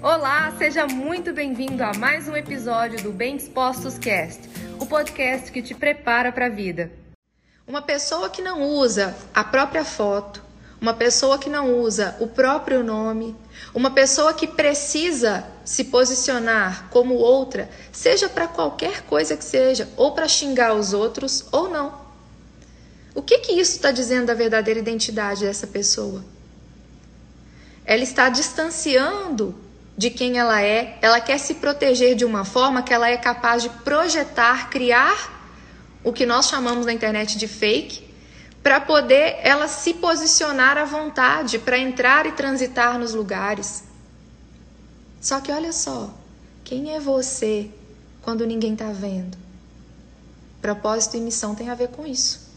Olá, seja muito bem-vindo a mais um episódio do Bem Dispostos Cast, o podcast que te prepara para a vida. Uma pessoa que não usa a própria foto, uma pessoa que não usa o próprio nome, uma pessoa que precisa se posicionar como outra, seja para qualquer coisa que seja, ou para xingar os outros ou não. O que que isso está dizendo da verdadeira identidade dessa pessoa? Ela está distanciando de quem ela é, ela quer se proteger de uma forma que ela é capaz de projetar, criar o que nós chamamos na internet de fake, para poder ela se posicionar à vontade, para entrar e transitar nos lugares. Só que olha só, quem é você quando ninguém está vendo? Propósito e missão tem a ver com isso.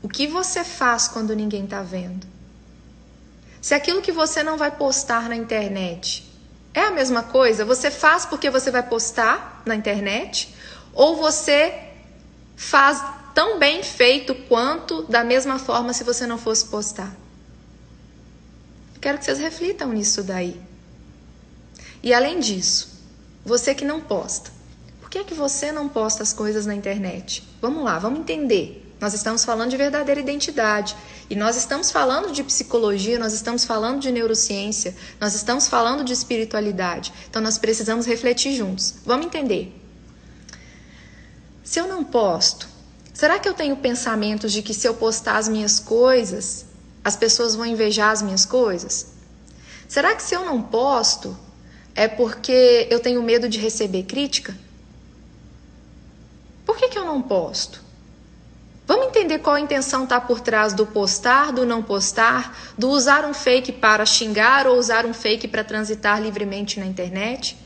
O que você faz quando ninguém está vendo? Se aquilo que você não vai postar na internet é a mesma coisa? Você faz porque você vai postar na internet? Ou você faz tão bem feito quanto da mesma forma se você não fosse postar? Quero que vocês reflitam nisso daí. E além disso, você que não posta, por que é que você não posta as coisas na internet? Vamos lá, vamos entender. Nós estamos falando de verdadeira identidade. E nós estamos falando de psicologia, nós estamos falando de neurociência, nós estamos falando de espiritualidade. Então nós precisamos refletir juntos. Vamos entender. Se eu não posto, será que eu tenho pensamentos de que se eu postar as minhas coisas, as pessoas vão invejar as minhas coisas? Será que se eu não posto, é porque eu tenho medo de receber crítica? Por que, que eu não posto? Entender qual a intenção está por trás do postar, do não postar, do usar um fake para xingar ou usar um fake para transitar livremente na internet?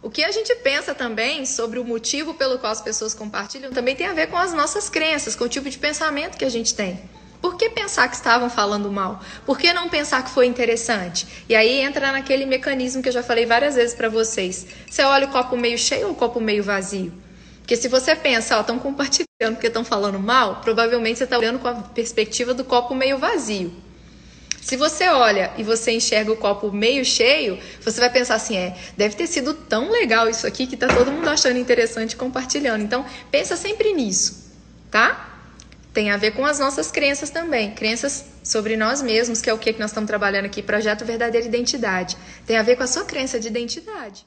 O que a gente pensa também sobre o motivo pelo qual as pessoas compartilham também tem a ver com as nossas crenças, com o tipo de pensamento que a gente tem. Por que pensar que estavam falando mal? Por que não pensar que foi interessante? E aí entra naquele mecanismo que eu já falei várias vezes para vocês. Você olha o copo meio cheio ou o copo meio vazio? Porque se você pensa, ó, estão compartilhando porque estão falando mal, provavelmente você está olhando com a perspectiva do copo meio vazio. Se você olha e você enxerga o copo meio cheio, você vai pensar assim, é, deve ter sido tão legal isso aqui que tá todo mundo achando interessante compartilhando. Então, pensa sempre nisso, tá? Tem a ver com as nossas crenças também, crenças sobre nós mesmos, que é o que nós estamos trabalhando aqui, projeto verdadeira identidade. Tem a ver com a sua crença de identidade.